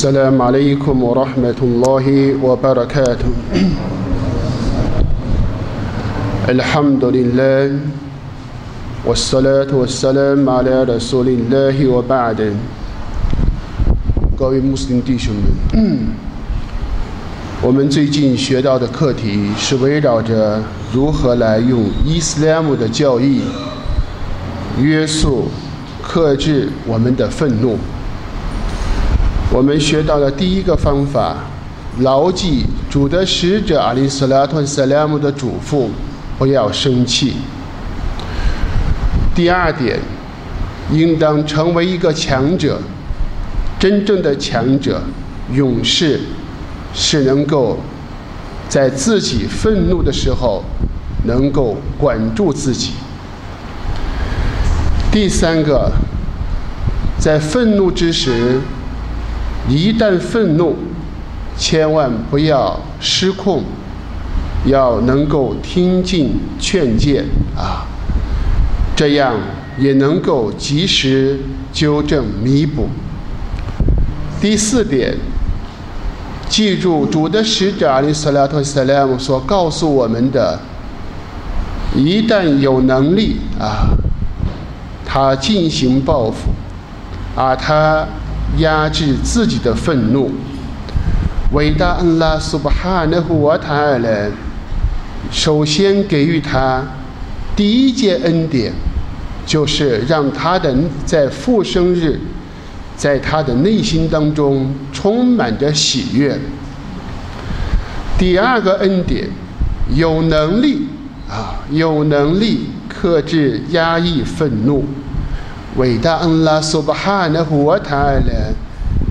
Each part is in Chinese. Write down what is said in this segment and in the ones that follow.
السلام عليكم ورحمة الله وبركاته الحمد لله والصلاة والسلام على رسول الله وبعد 各位穆斯林弟兄们，我们最近学到的课题是围绕着如何来用伊斯兰姆的教义约束、克制我们的愤怒。 我们学到的第一个方法，牢记主的使者阿里斯拉托萨拉姆的嘱咐，不要生气。第二点，应当成为一个强者。真正的强者、勇士，是能够在自己愤怒的时候，能够管住自己。第三个，在愤怒之时，一旦愤怒，千万不要失控，要能够听进劝诫啊，这样也能够及时纠正弥补。第四点，记住主的使者阿里斯拉托斯拉姆所告诉我们的：一旦有能力啊，他进行报复，啊，他压制自己的愤怒。伟大恩拉苏巴哈纳胡瓦塔尔人，首先给予他第一件恩典，就是让他的在复生日。在他的内心当中充满着喜悦。第二个恩典，有能力啊，有能力克制压抑愤怒。伟大安拉苏巴哈纳胡瓦塔尔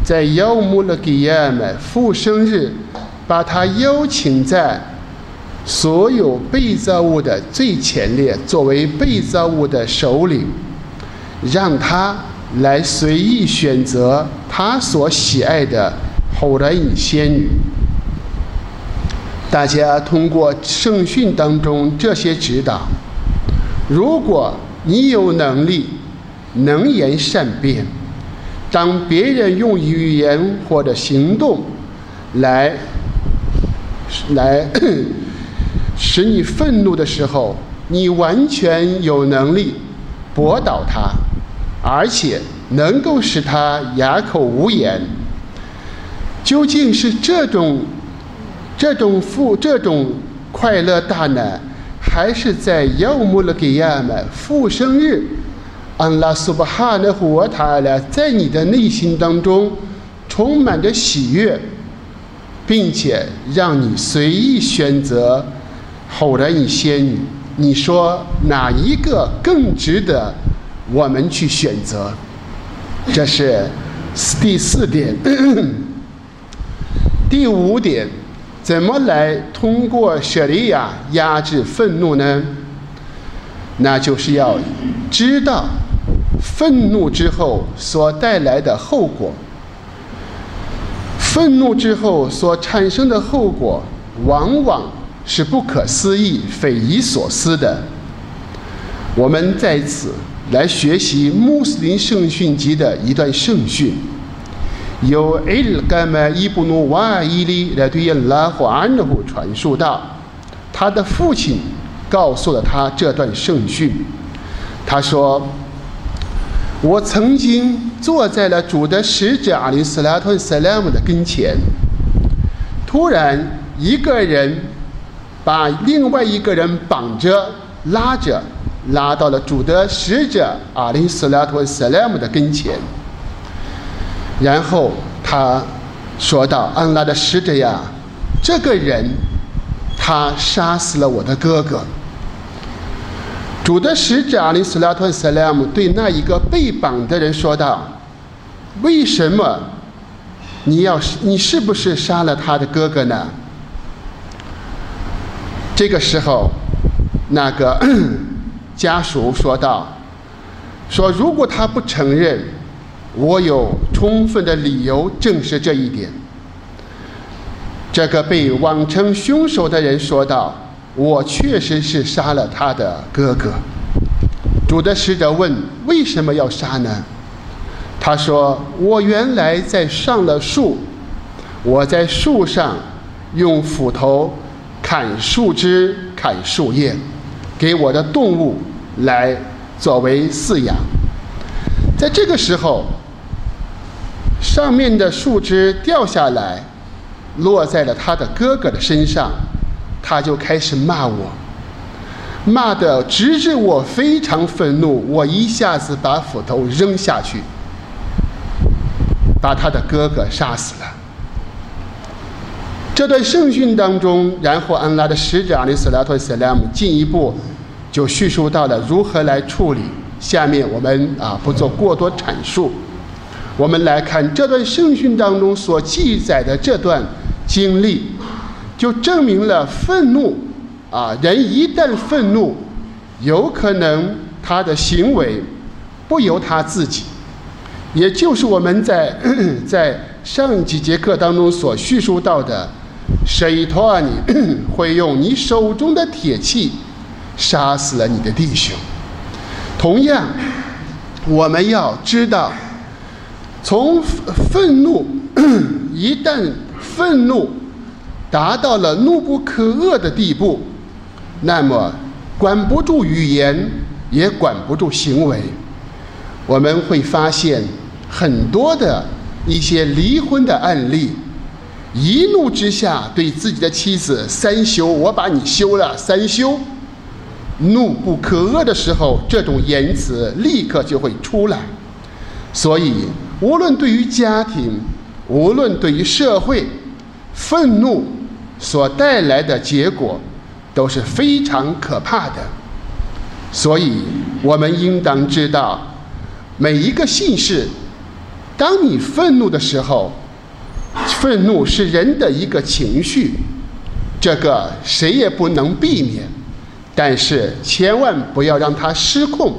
在邀穆勒吉亚麦复生日，把他邀请在所有被造物的最前列，作为被造物的首领，让他。来随意选择他所喜爱的后来隐仙女。大家通过圣训当中这些指导，如果你有能力能言善辩，当别人用语言或者行动来来 使你愤怒的时候，你完全有能力驳倒他。而且能够使他哑口无言。究竟是这种、这种富、这种快乐大难，还是在要穆勒给亚曼复生日，安拉苏巴哈的胡瓦塔拉在你的内心当中充满着喜悦，并且让你随意选择后来你仙女，你说哪一个更值得？我们去选择，这是第四点。第五点，怎么来通过舍利亚压制愤怒呢？那就是要知道愤怒之后所带来的后果。愤怒之后所产生的后果，往往是不可思议、匪夷所思的。我们在此。来学习穆斯林圣训集的一段圣训，由艾尔盖麦伊布努瓦伊利来对应拉胡安努传述道，他的父亲告诉了他这段圣训。他说：“我曾经坐在了主的使者阿里斯拉特萨拉姆的跟前，突然一个人把另外一个人绑着拉着。”拉到了主的使者阿里斯拉托斯莱姆的跟前，然后他说道：“安拉的使者呀，这个人他杀死了我的哥哥。”主的使者阿里斯拉托斯莱姆对那一个被绑的人说道：“为什么你要你是不是杀了他的哥哥呢？”这个时候，那个。家属说道：“说如果他不承认，我有充分的理由证实这一点。”这个被妄称凶手的人说道：“我确实是杀了他的哥哥。”主的使者问：“为什么要杀呢？”他说：“我原来在上了树，我在树上用斧头砍树枝、砍树叶，给我的动物来作为饲养。在这个时候，上面的树枝掉下来，落在了他的哥哥的身上，他就开始骂我。”骂的直至我非常愤怒，我一下子把斧头扔下去，把他的哥哥杀死了。这段圣训当中，然后安拉的使者阿里斯拉托斯拉姆进一步就叙述到了如何来处理。下面我们啊不做过多阐述，我们来看这段圣训当中所记载的这段经历，就证明了愤怒。啊，人一旦愤怒，有可能他的行为不由他自己，也就是我们在 在上几节课当中所叙述到的，谁托你 会用你手中的铁器杀死了你的弟兄。同样，我们要知道，从愤怒 一旦愤怒达到了怒不可遏的地步。那么，管不住语言，也管不住行为。我们会发现很多的一些离婚的案例，一怒之下对自己的妻子三休，我把你休了三休。怒不可遏的时候，这种言辞立刻就会出来。所以，无论对于家庭，无论对于社会，愤怒所带来的结果。都是非常可怕的，所以我们应当知道，每一个姓氏，当你愤怒的时候，愤怒是人的一个情绪，这个谁也不能避免，但是千万不要让它失控，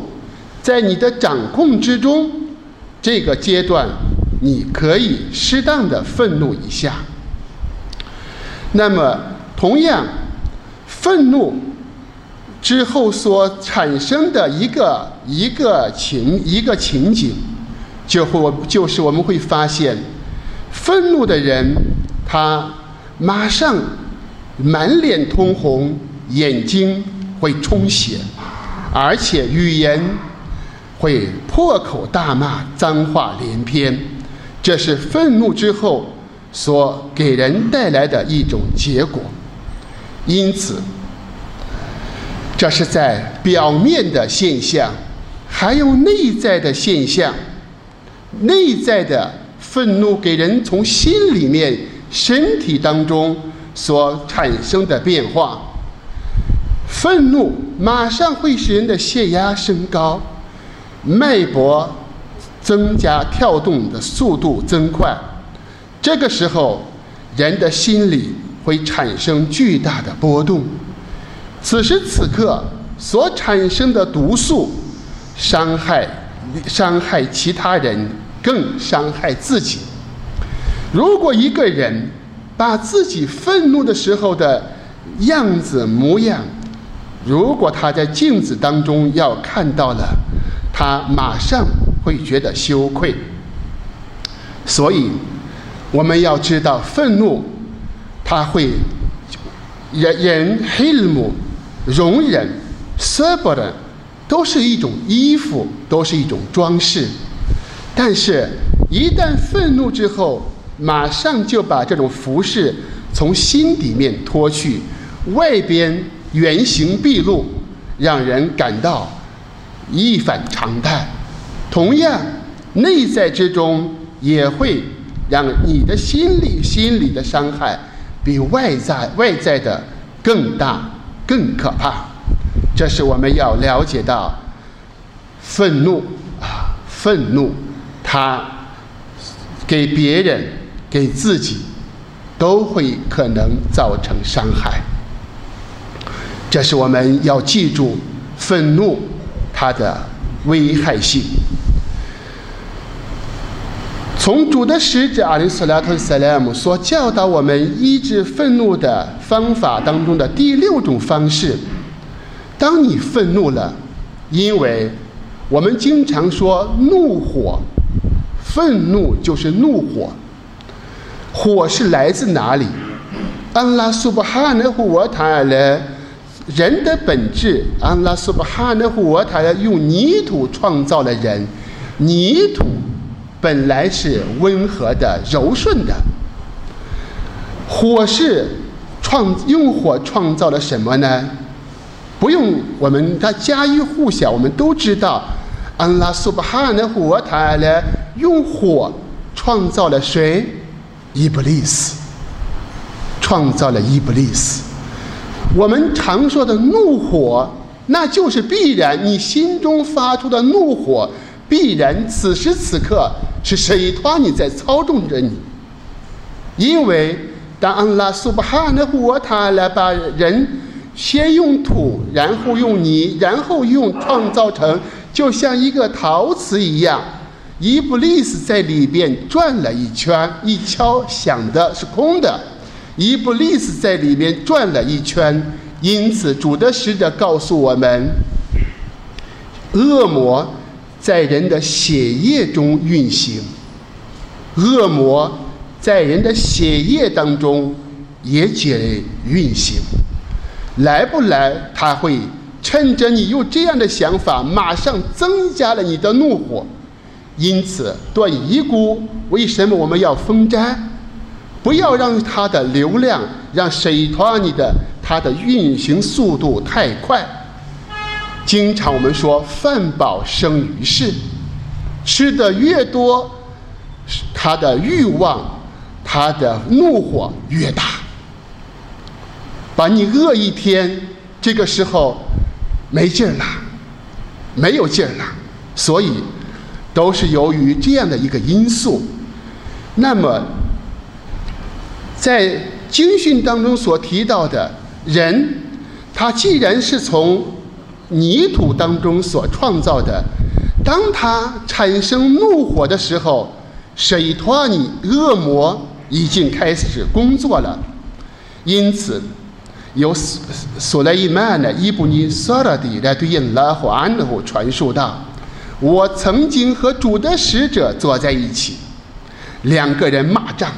在你的掌控之中，这个阶段你可以适当的愤怒一下。那么同样。愤怒之后所产生的一个一个情一个情景，就会就是我们会发现，愤怒的人他马上满脸通红，眼睛会充血，而且语言会破口大骂，脏话连篇。这是愤怒之后所给人带来的一种结果。因此，这是在表面的现象，还有内在的现象。内在的愤怒给人从心里面、身体当中所产生的变化。愤怒马上会使人的血压升高，脉搏增加，跳动的速度增快。这个时候，人的心理。会产生巨大的波动，此时此刻所产生的毒素，伤害伤害其他人，更伤害自己。如果一个人把自己愤怒的时候的样子模样，如果他在镜子当中要看到了，他马上会觉得羞愧。所以，我们要知道愤怒。他会忍忍 hilm 容忍 sabr 都是一种衣服，都是一种装饰。但是，一旦愤怒之后，马上就把这种服饰从心里面脱去，外边原形毕露，让人感到一反常态。同样，内在之中也会让你的心理心理的伤害。比外在外在的更大、更可怕，这是我们要了解到。愤怒啊，愤怒，它给别人、给自己都会可能造成伤害。这是我们要记住愤怒它的危害性。从主的使者阿里斯拉特塞莱姆所教导我们医治愤怒的方法当中的第六种方式，当你愤怒了，因为我们经常说怒火愤怒就是怒火，火是来自哪里？安拉苏巴哈纳胡瓦塔勒，人的本质，安拉苏巴哈纳胡瓦塔勒用泥土创造了人，泥土本来是温和的、柔顺的，火是创用火创造了什么呢？不用我们他家喻户晓，我们都知道，安拉苏巴哈纳胡瓦塔勒用火创造了谁？伊布利斯。创造了伊布利斯。我们常说的怒火，那就是必然你心中发出的怒火，必然此时此刻是谁托你在操纵着你。因为当安拉苏巴哈的火他来把人先用土，然后用泥，然后用创造成，就像一个陶瓷一样，伊布利斯在里边转了一圈，一敲响的是空的。伊布利斯在里面转了一圈，因此主的使者告诉我们：恶魔在人的血液中运行，恶魔在人的血液当中也在运行。来不来，他会趁着你有这样的想法，马上增加了你的怒火。因此，断遗孤，为什么我们要封斋？不要让它的流量，让水团你的它的运行速度太快。经常我们说饭饱生于世，吃的越多，他的欲望、他的怒火越大。把你饿一天，这个时候没劲儿了，没有劲儿了，所以都是由于这样的一个因素。那么。在经训当中所提到的人，他既然是从泥土当中所创造的，当他产生怒火的时候，谁托尼恶魔已经开始工作了。因此，由索索莱伊曼的伊布尼萨拉迪来对应拉胡安的传述道：“我曾经和主的使者坐在一起，两个人骂仗。”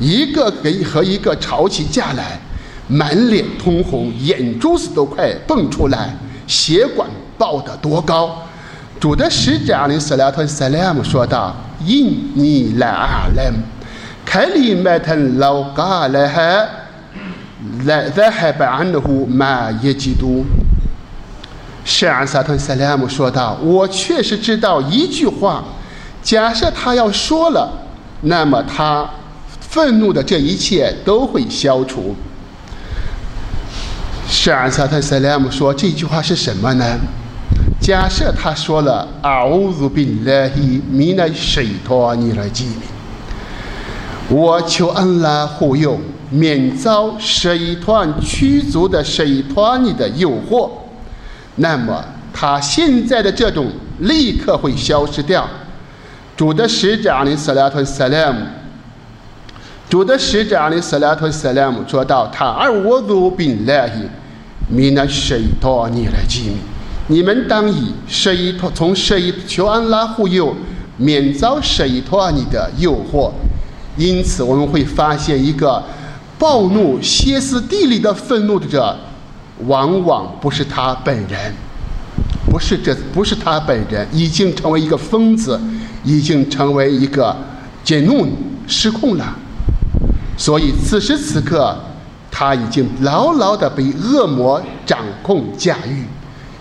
一个跟和一个吵起架来，满脸通红，眼珠子都快蹦出来，血管爆得多高！主的使者阿里斯拉特塞莱姆说道：“因你来阿兰，凯里麦腾老嘎来哈，来在海白安的湖马耶基督。”使阿萨特塞莱姆说道：“我确实知道一句话，假设他要说了，那么他。”愤怒的这一切都会消除。是安萨特塞莱姆说这句话是什么呢？假设他说了“阿乌鲁宾拉希米奈水托尼拉吉”，我求安拉护佑，免遭水团驱逐的水团尼的诱惑，那么他现在的这种立刻会消失掉。主的使者阿里斯拉特塞莱姆。主的使者阿里斯拉特斯拉姆说道：“他而我如宾来伊，米那谁托你来吉米？你们当以谁托从谁求安拉护佑，免遭谁托你的诱惑。因此，我们会发现一个暴怒、歇斯底里的愤怒者，往往不是他本人，不是这不是他本人，已经成为一个疯子，已经成为一个解怒失控了。”所以此时此刻，他已经牢牢地被恶魔掌控驾驭。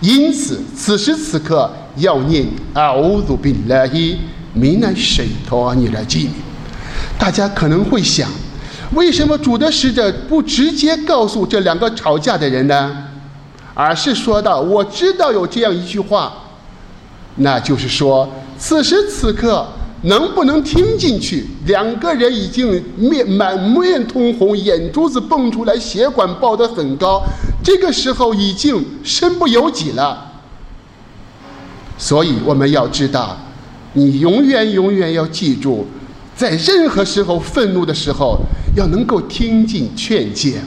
因此，此时此刻要念阿乌祖宾拉伊米奈水托尼来吉米。大家可能会想，为什么主的使者不直接告诉这两个吵架的人呢？而是说到：“我知道有这样一句话，那就是说，此时此刻。”能不能听进去？两个人已经面满面通红，眼珠子蹦出来，血管爆得很高，这个时候已经身不由己了。所以我们要知道，你永远永远要记住，在任何时候愤怒的时候，要能够听进劝诫，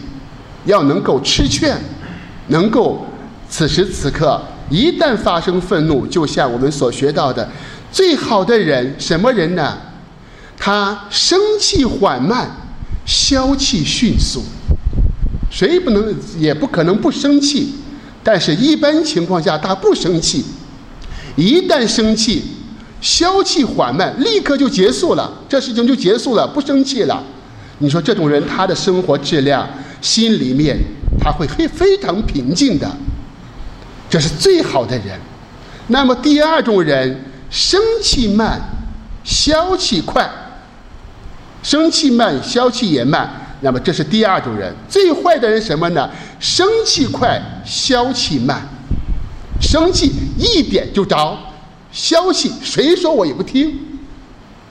要能够吃劝，能够此时此刻一旦发生愤怒，就像我们所学到的。最好的人什么人呢？他生气缓慢，消气迅速。谁不能也不可能不生气，但是一般情况下他不生气。一旦生气，消气缓慢，立刻就结束了，这事情就结束了，不生气了。你说这种人，他的生活质量，心里面他会非非常平静的，这是最好的人。那么第二种人，生气慢，消气快。生气慢，消气也慢，那么这是第二种人。最坏的人什么呢？生气快，消气慢。生气一点就着，消气谁说我也不听，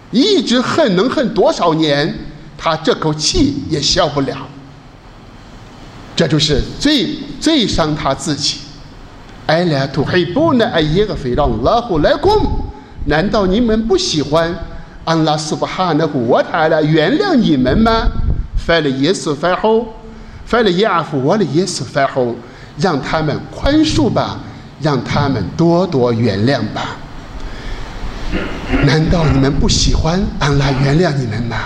一直恨能恨多少年，他这口气也消不了。这就是最最伤他自己。哎呀，土黑不呢？难道你们不喜欢？安拉苏巴哈那古我他来原谅你们吗？犯了耶稣犯后，犯了亚夫我的耶稣犯后，让他们宽恕吧，让他们多多原谅吧。难道你们不喜欢安拉原谅你们吗？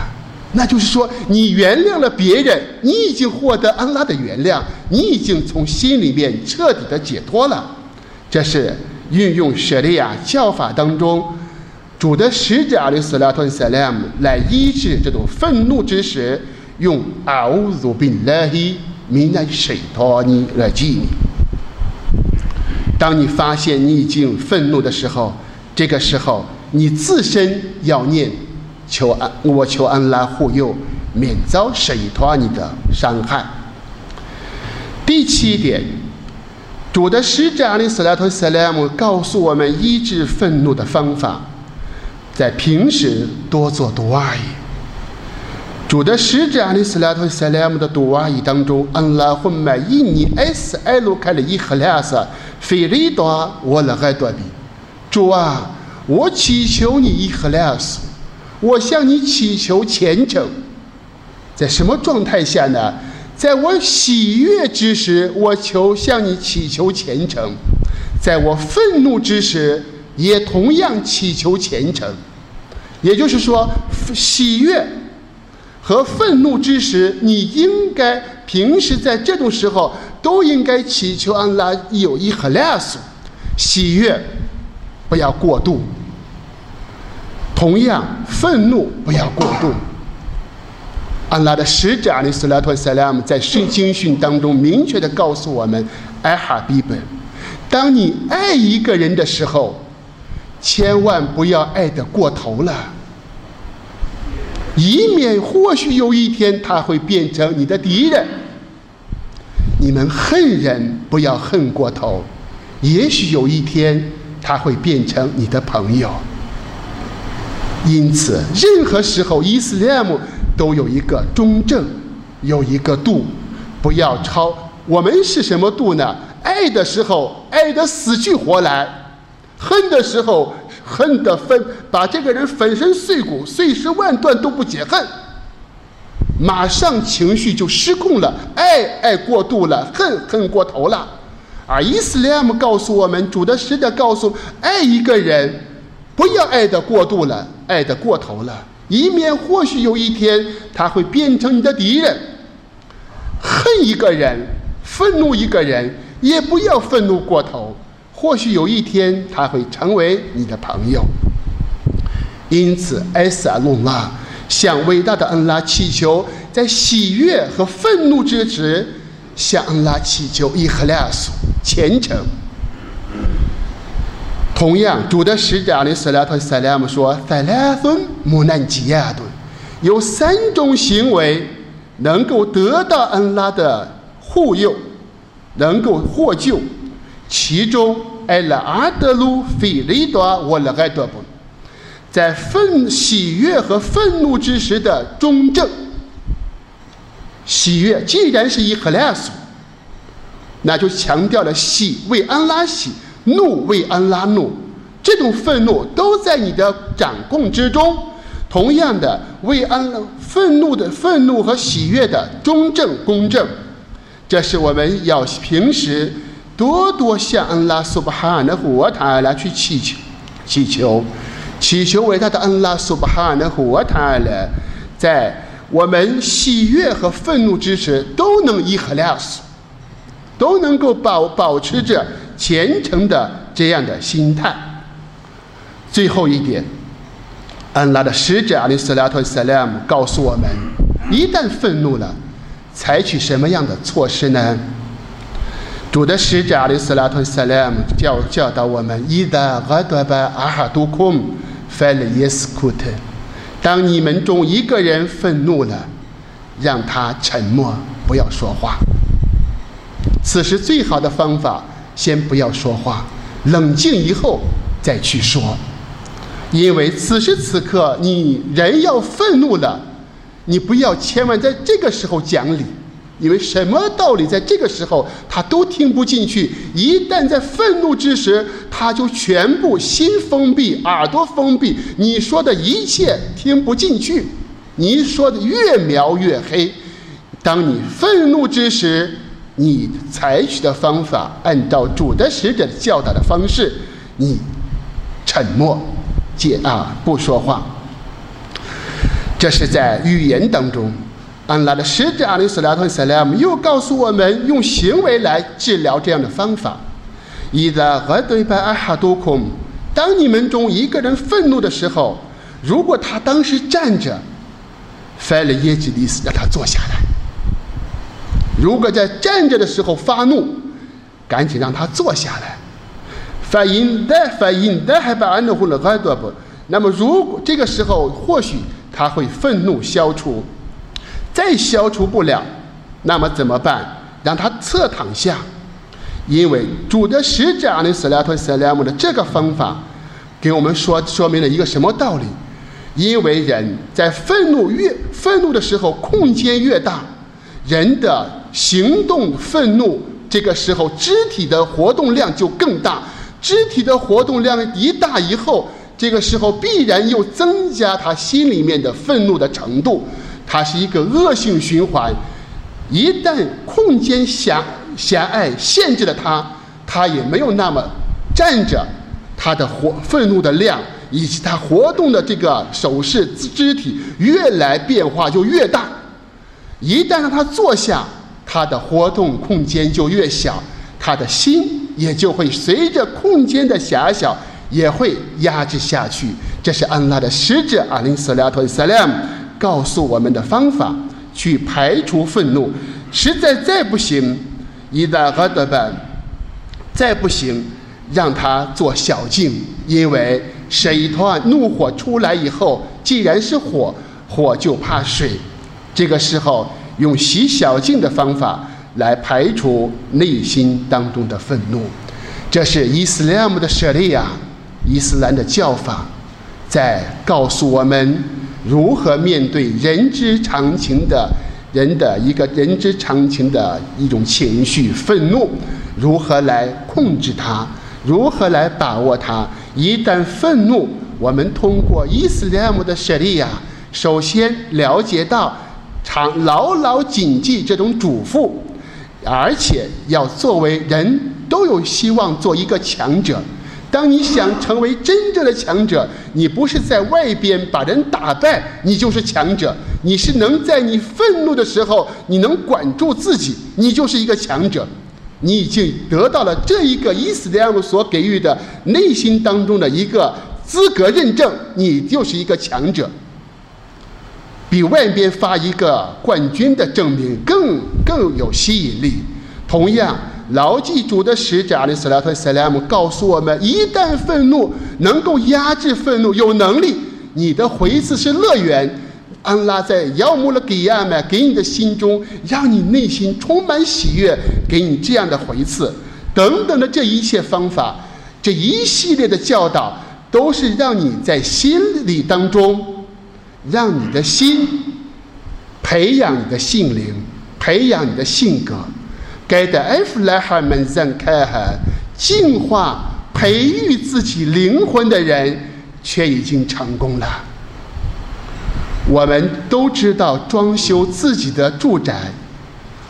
那就是说，你原谅了别人，你已经获得安拉的原谅，你已经从心里面彻底的解脱了。这是运用舍利亚教法当中。主的使者阿里斯拉托萨莱姆来医治这种愤怒之时，用阿乌鲁宾拉希米奈水托尼来记你。当你发现你已经愤怒的时候，这个时候你自身要念求安，我求安拉护佑，免遭水托尼的伤害。第七点，主的使者阿里斯莱托萨拉姆告诉我们医治愤怒的方法。在平时多做读阿姨。主的使者阿里斯莱托塞莱姆的读阿姨当中，安拉混买伊尼埃斯埃鲁开了伊赫莱斯费利多我了爱多比。主啊，我祈求你伊赫莱斯，我向你祈求虔诚。在什么状态下呢？在我喜悦之时，我求向你祈求虔诚；在我愤怒之时。也同样祈求虔诚，也就是说，喜悦和愤怒之时，你应该平时在这种时候都应该祈求安拉有一和两数，喜悦不要过度，同样愤怒不要过度。安拉的使者阿里斯拉托塞拉姆在圣经训当中明确的告诉我们：艾哈比本，当你爱一个人的时候。千万不要爱得过头了，以免或许有一天他会变成你的敌人。你们恨人不要恨过头，也许有一天他会变成你的朋友。因此，任何时候伊斯兰姆都有一个中正，有一个度，不要超。我们是什么度呢？爱的时候爱得死去活来。恨的时候，恨的分把这个人粉身碎骨、碎尸万段都不解恨，马上情绪就失控了，爱爱过度了，恨恨过头了。而伊斯兰告诉我们，主的使者告诉：爱一个人，不要爱的过度了，爱的过头了，以免或许有一天他会变成你的敌人。恨一个人，愤怒一个人，也不要愤怒过头。或许有一天他会成为你的朋友，因此埃斯阿隆拉向伟大的恩拉祈求，在喜悦和愤怒之时，向恩拉祈求伊赫拉苏虔诚。同样，主的使者阿里斯拉特塞拉姆说：“塞拉孙木南吉亚顿，有三种行为能够得到恩拉的护佑，能够获救，其中。”艾拉阿德鲁费雷多我了爱多不，在愤喜悦和愤怒之时的中正。喜悦既然是以赫拉苏，那就强调了喜为安拉喜，怒为安拉怒，这种愤怒都在你的掌控之中。同样的，为安愤怒的愤怒和喜悦的中正公正，这是我们要平时。多多向安拉苏巴哈纳胡瓦塔来去祈求，祈求，祈求伟大的安拉苏巴哈的活他了，在我们喜悦和愤怒之时都能伊赫拉斯，都能够保保持着虔诚的这样的心态。最后一点，安拉的使者阿里斯拉托萨拉姆告诉我们：一旦愤怒了，采取什么样的措施呢？主的使者阿里斯拉托萨拉姆教教导我们：伊达阿多巴阿哈杜空费了耶斯库特。当你们中一个人愤怒了，让他沉默，不要说话。此时最好的方法，先不要说话，冷静以后再去说。因为此时此刻你人要愤怒了，你不要千万在这个时候讲理。因为什么道理，在这个时候他都听不进去。一旦在愤怒之时，他就全部心封闭，耳朵封闭，你说的一切听不进去。你说的越描越黑。当你愤怒之时，你采取的方法，按照主的使者教导的方式，你沉默，戒啊，不说话。这是在语言当中。安拉的使者阿里斯拉特萨拉姆又告诉我们，用行为来治疗这样的方法。伊在俄对巴阿哈多孔，当你们中一个人愤怒的时候，如果他当时站着，翻了耶吉利斯，让他坐下来；如果在站着的时候发怒，赶紧让他坐下来。反应的反应的还把安德呼了耳朵不？那么如果这个时候或许他会愤怒消除。再消除不了，那么怎么办？让他侧躺下，因为主的使者阿里斯拉托塞拉姆的这个方法，给我们说说明了一个什么道理？因为人在愤怒越愤怒的时候，空间越大，人的行动愤怒这个时候，肢体的活动量就更大。肢体的活动量一大以后，这个时候必然又增加他心里面的愤怒的程度。它是一个恶性循环，一旦空间狭狭隘限制了他，他也没有那么站着，他的活愤怒的量以及他活动的这个手势肢体越来变化就越大。一旦让他坐下，他的活动空间就越小，他的心也就会随着空间的狭小也会压制下去。这是安拉的使者阿林斯拉托萨拉姆。告诉我们的方法，去排除愤怒。实在再不行，伊达哈德班，再不行，让他做小静。因为水团怒火出来以后，既然是火，火就怕水。这个时候，用洗小净的方法来排除内心当中的愤怒。这是伊斯兰的舍利亚，伊斯兰的教法，在告诉我们。如何面对人之常情的人的一个人之常情的一种情绪愤怒？如何来控制它？如何来把握它？一旦愤怒，我们通过伊斯兰的舍利亚，首先了解到，常牢牢谨记这种嘱咐，而且要作为人都有希望做一个强者。当你想成为真正的强者，你不是在外边把人打败，你就是强者。你是能在你愤怒的时候，你能管住自己，你就是一个强者。你已经得到了这一个伊斯兰姆所给予的内心当中的一个资格认证，你就是一个强者，比外边发一个冠军的证明更更有吸引力。同样。牢记主的使者阿里斯拉特塞拉姆告诉我们：一旦愤怒能够压制愤怒，有能力，你的回次是乐园。安拉在要穆勒给亚麦给你的心中，让你内心充满喜悦，给你这样的回次，等等的这一切方法，这一系列的教导，都是让你在心里当中，让你的心培养你的性灵，培养你的性格。该的艾弗莱哈门赞开哈净化培育自己灵魂的人，却已经成功了。我们都知道装修自己的住宅，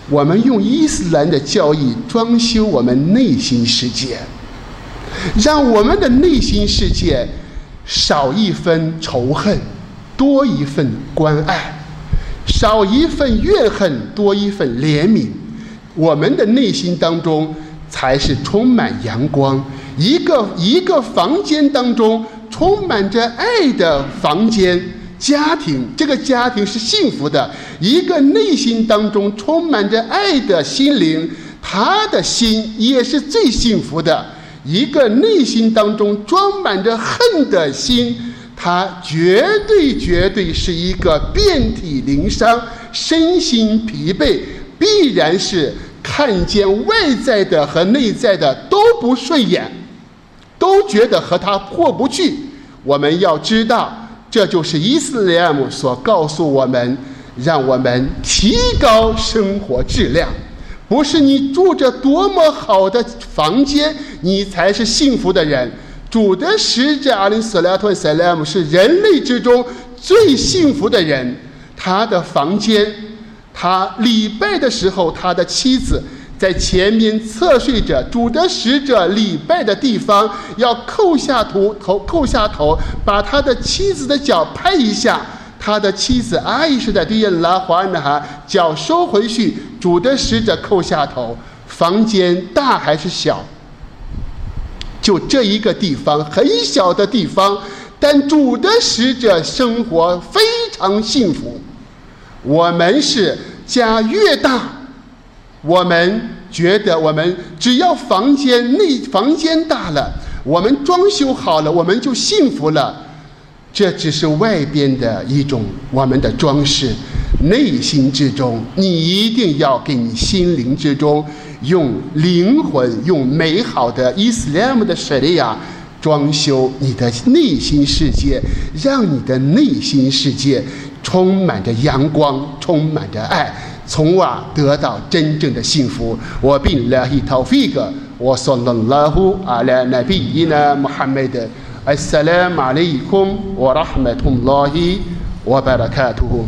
我们用伊斯兰的教义装修我们内心世界，让我们的内心世界少一分仇恨，多一份关爱；少一份怨恨，多一份怜悯。我们的内心当中才是充满阳光。一个一个房间当中充满着爱的房间，家庭这个家庭是幸福的。一个内心当中充满着爱的心灵，他的心也是最幸福的。一个内心当中装满着恨的心，他绝对绝对是一个遍体鳞伤、身心疲惫，必然是看见外在的和内在的都不顺眼，都觉得和他过不去。我们要知道，这就是伊斯兰姆所告诉我们，让我们提高生活质量。不是你住着多么好的房间，你才是幸福的人。主的使者阿里·斯莱托·塞莱姆是人类之中最幸福的人。他的房间，他礼拜的时候，他的妻子在前面侧睡着。主的使者礼拜的地方，要扣下头，头扣下头，把他的妻子的脚拍一下。他的妻子阿伊什的对拉华呢哈脚收回去，主的使者叩下头。房间大还是小？就这一个地方，很小的地方，但主的使者生活非常幸福。我们是家越大，我们觉得我们只要房间内房间大了，我们装修好了，我们就幸福了。这只是外边的一种我们的装饰，内心之中，你一定要给你心灵之中用灵魂、用美好的伊斯兰的舍利亚装修你的内心世界，让你的内心世界充满着阳光，充满着爱，从而得到真正的幸福。我并拉希塔菲格，我说了拉呼阿拉乃比伊呢穆罕默德，阿萨拉马里库姆，我拉哈麦通拉希，我巴拉卡图。